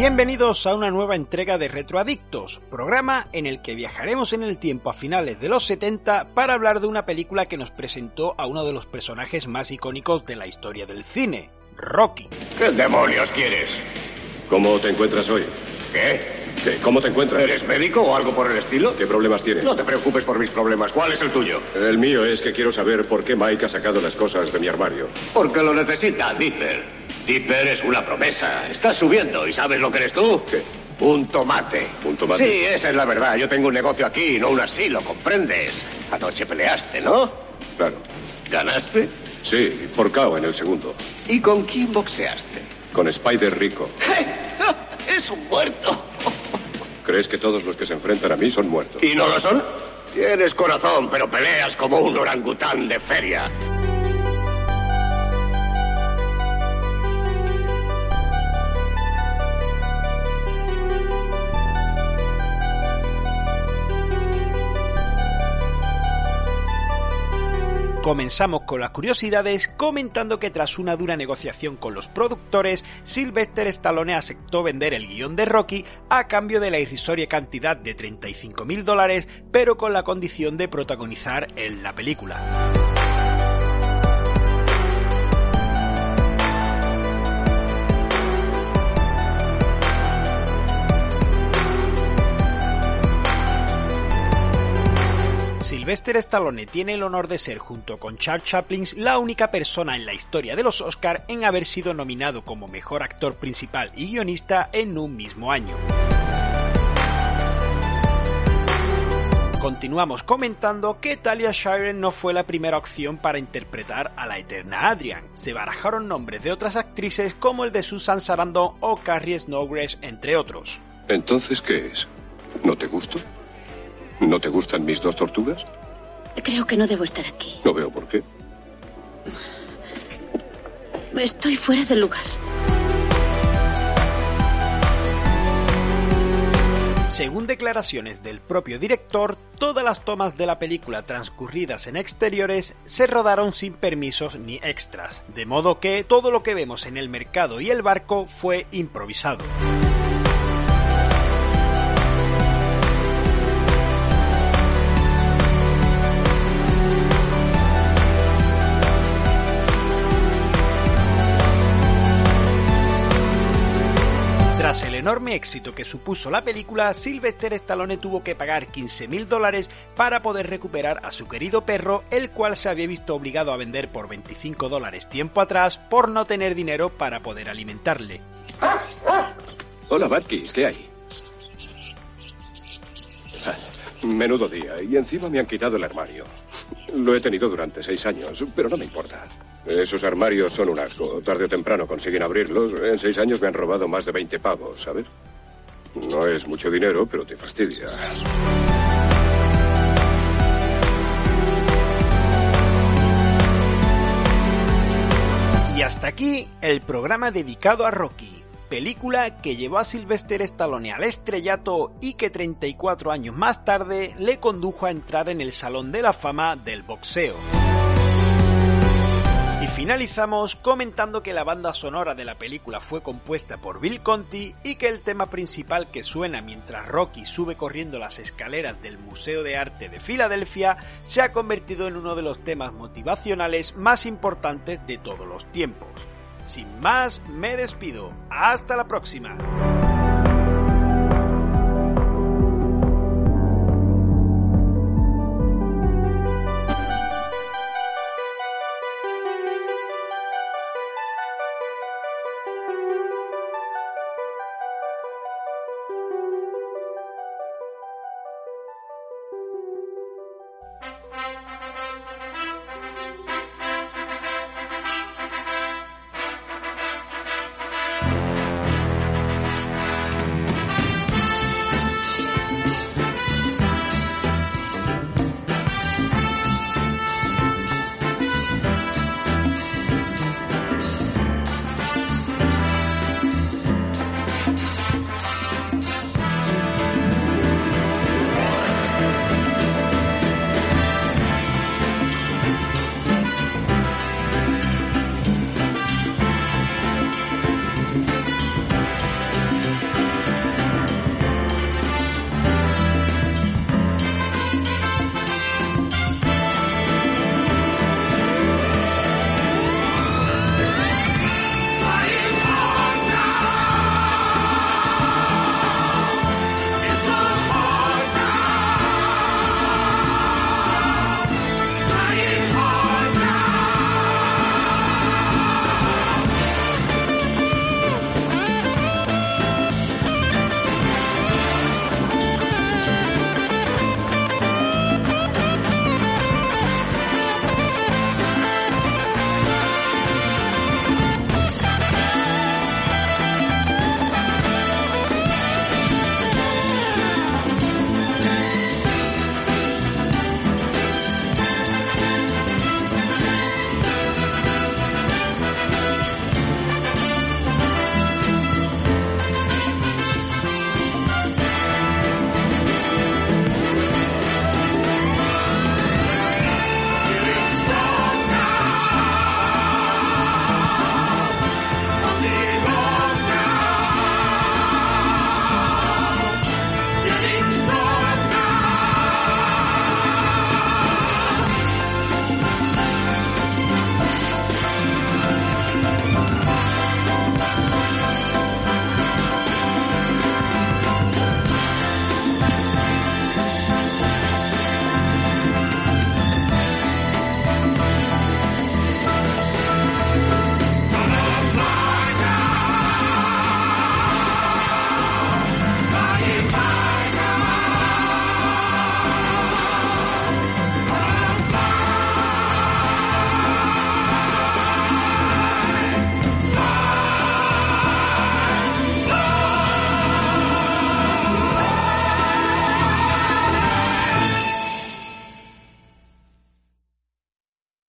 Bienvenidos a una nueva entrega de Retroadictos, programa en el que viajaremos en el tiempo a finales de los 70 para hablar de una película que nos presentó a uno de los personajes más icónicos de la historia del cine, Rocky. ¿Qué demonios quieres? ¿Cómo te encuentras hoy? ¿Qué? ¿Qué? ¿Cómo te encuentras? ¿Eres médico o algo por el estilo? ¿Qué problemas tienes? No te preocupes por mis problemas. ¿Cuál es el tuyo? El mío es que quiero saber por qué Mike ha sacado las cosas de mi armario. Porque lo necesita, Dipper. Dipper es una promesa. Estás subiendo y ¿sabes lo que eres tú? ¿Qué? Un tomate. ¿Un tomate? Sí, esa es la verdad. Yo tengo un negocio aquí, no un asilo, ¿comprendes? Anoche peleaste, ¿no? Claro. ¿Ganaste? Sí, por KO en el segundo. ¿Y con quién boxeaste? Con Spider Rico. ¡Es un muerto! ¿Crees que todos los que se enfrentan a mí son muertos? ¿Y no lo son? Tienes corazón, pero peleas como un orangután de feria. Comenzamos con las curiosidades comentando que tras una dura negociación con los productores, Sylvester Stallone aceptó vender el guion de Rocky a cambio de la irrisoria cantidad de 35 mil dólares, pero con la condición de protagonizar en la película. Sylvester Stallone tiene el honor de ser, junto con Charles Chaplin, la única persona en la historia de los Oscar en haber sido nominado como mejor actor principal y guionista en un mismo año. Continuamos comentando que Talia Shire no fue la primera opción para interpretar a la eterna Adrian. Se barajaron nombres de otras actrices como el de Susan Sarandon o Carrie Snowgrass, entre otros. ¿Entonces qué es? ¿No te gusto? ¿No te gustan mis dos tortugas? Creo que no debo estar aquí. No veo por qué. Estoy fuera del lugar. Según declaraciones del propio director, todas las tomas de la película transcurridas en exteriores se rodaron sin permisos ni extras, de modo que todo lo que vemos en el mercado y el barco fue improvisado. Enorme éxito que supuso la película, Sylvester Stallone tuvo que pagar 15 mil dólares para poder recuperar a su querido perro, el cual se había visto obligado a vender por 25 dólares tiempo atrás por no tener dinero para poder alimentarle. Hola, Batkis, ¿qué hay? Menudo día, y encima me han quitado el armario. Lo he tenido durante seis años, pero no me importa. Esos armarios son un asco. Tarde o temprano consiguen abrirlos. En seis años me han robado más de 20 pavos, ¿sabes? No es mucho dinero, pero te fastidia. Y hasta aquí el programa dedicado a Rocky, película que llevó a Sylvester Stallone al estrellato y que 34 años más tarde le condujo a entrar en el Salón de la Fama del boxeo. Finalizamos comentando que la banda sonora de la película fue compuesta por Bill Conti y que el tema principal que suena mientras Rocky sube corriendo las escaleras del Museo de Arte de Filadelfia se ha convertido en uno de los temas motivacionales más importantes de todos los tiempos. Sin más, me despido. Hasta la próxima.